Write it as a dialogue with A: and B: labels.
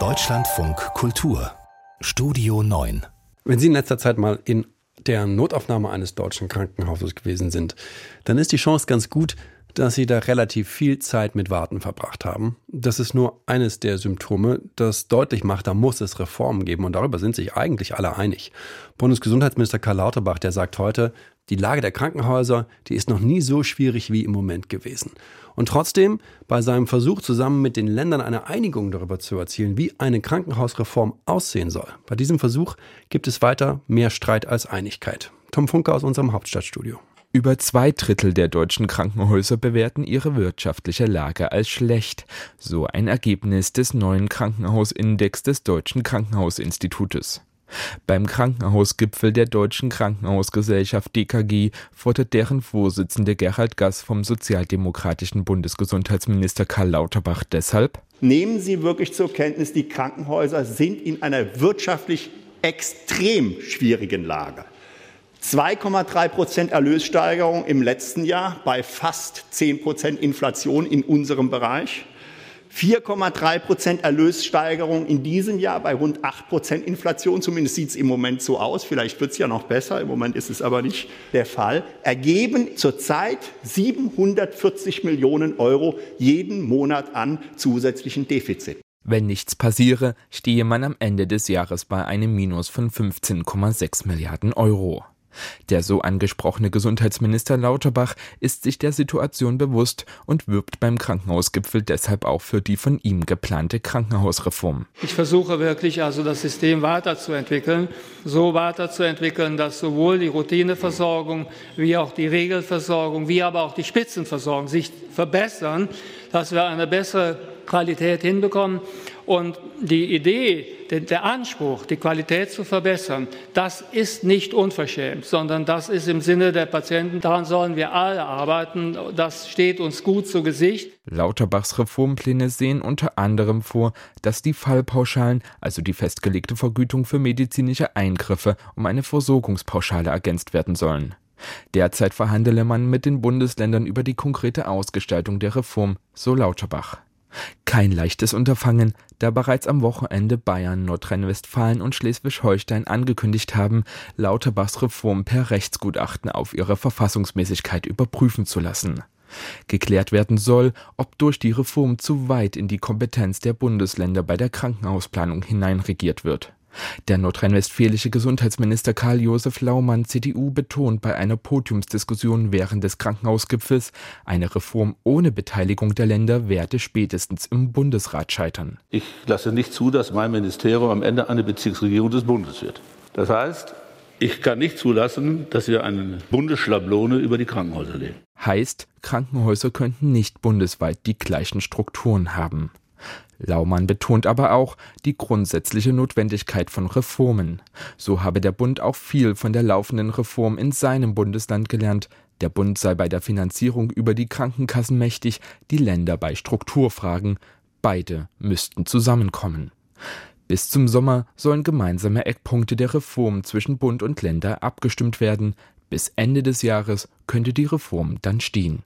A: Deutschlandfunk Kultur Studio 9
B: Wenn Sie in letzter Zeit mal in der Notaufnahme eines deutschen Krankenhauses gewesen sind, dann ist die Chance ganz gut, dass sie da relativ viel Zeit mit Warten verbracht haben. Das ist nur eines der Symptome, das deutlich macht, da muss es Reformen geben und darüber sind sich eigentlich alle einig. Bundesgesundheitsminister Karl Lauterbach, der sagt heute, die Lage der Krankenhäuser, die ist noch nie so schwierig wie im Moment gewesen. Und trotzdem, bei seinem Versuch zusammen mit den Ländern eine Einigung darüber zu erzielen, wie eine Krankenhausreform aussehen soll, bei diesem Versuch gibt es weiter mehr Streit als Einigkeit. Tom Funke aus unserem Hauptstadtstudio.
C: Über zwei Drittel der deutschen Krankenhäuser bewerten ihre wirtschaftliche Lage als schlecht, so ein Ergebnis des neuen Krankenhausindex des Deutschen Krankenhausinstitutes. Beim Krankenhausgipfel der Deutschen Krankenhausgesellschaft DKG fordert deren Vorsitzende Gerhard Gass vom sozialdemokratischen Bundesgesundheitsminister Karl Lauterbach deshalb
D: Nehmen Sie wirklich zur Kenntnis, die Krankenhäuser sind in einer wirtschaftlich extrem schwierigen Lage. 2,3 Prozent Erlössteigerung im letzten Jahr bei fast 10 Prozent Inflation in unserem Bereich. 4,3 Prozent Erlössteigerung in diesem Jahr bei rund 8 Prozent Inflation. Zumindest sieht es im Moment so aus. Vielleicht wird es ja noch besser. Im Moment ist es aber nicht der Fall. Ergeben zurzeit 740 Millionen Euro jeden Monat an zusätzlichen Defizit.
C: Wenn nichts passiere, stehe man am Ende des Jahres bei einem Minus von 15,6 Milliarden Euro. Der so angesprochene Gesundheitsminister Lauterbach ist sich der Situation bewusst und wirbt beim Krankenhausgipfel deshalb auch für die von ihm geplante Krankenhausreform.
E: Ich versuche wirklich also das System weiterzuentwickeln, so weiterzuentwickeln, dass sowohl die Routineversorgung wie auch die Regelversorgung, wie aber auch die Spitzenversorgung sich verbessern, dass wir eine bessere Qualität hinbekommen. Und die Idee, der Anspruch, die Qualität zu verbessern, das ist nicht unverschämt, sondern das ist im Sinne der Patienten. Daran sollen wir alle arbeiten. Das steht uns gut zu Gesicht.
C: Lauterbachs Reformpläne sehen unter anderem vor, dass die Fallpauschalen, also die festgelegte Vergütung für medizinische Eingriffe, um eine Versorgungspauschale ergänzt werden sollen. Derzeit verhandele man mit den Bundesländern über die konkrete Ausgestaltung der Reform, so Lauterbach. Kein leichtes Unterfangen, da bereits am Wochenende Bayern, Nordrhein-Westfalen und Schleswig-Holstein angekündigt haben, Lauterbachs Reform per Rechtsgutachten auf ihre Verfassungsmäßigkeit überprüfen zu lassen. Geklärt werden soll, ob durch die Reform zu weit in die Kompetenz der Bundesländer bei der Krankenhausplanung hineinregiert wird. Der nordrhein-westfälische Gesundheitsminister Karl-Josef Laumann, CDU, betont bei einer Podiumsdiskussion während des Krankenhausgipfels, eine Reform ohne Beteiligung der Länder werde spätestens im Bundesrat scheitern.
F: Ich lasse nicht zu, dass mein Ministerium am Ende eine Bezirksregierung des Bundes wird. Das heißt, ich kann nicht zulassen, dass wir eine Bundesschlablone über die Krankenhäuser legen.
C: Heißt, Krankenhäuser könnten nicht bundesweit die gleichen Strukturen haben. Laumann betont aber auch die grundsätzliche Notwendigkeit von Reformen. So habe der Bund auch viel von der laufenden Reform in seinem Bundesland gelernt. Der Bund sei bei der Finanzierung über die Krankenkassen mächtig, die Länder bei Strukturfragen. Beide müssten zusammenkommen. Bis zum Sommer sollen gemeinsame Eckpunkte der Reform zwischen Bund und Länder abgestimmt werden. Bis Ende des Jahres könnte die Reform dann stehen.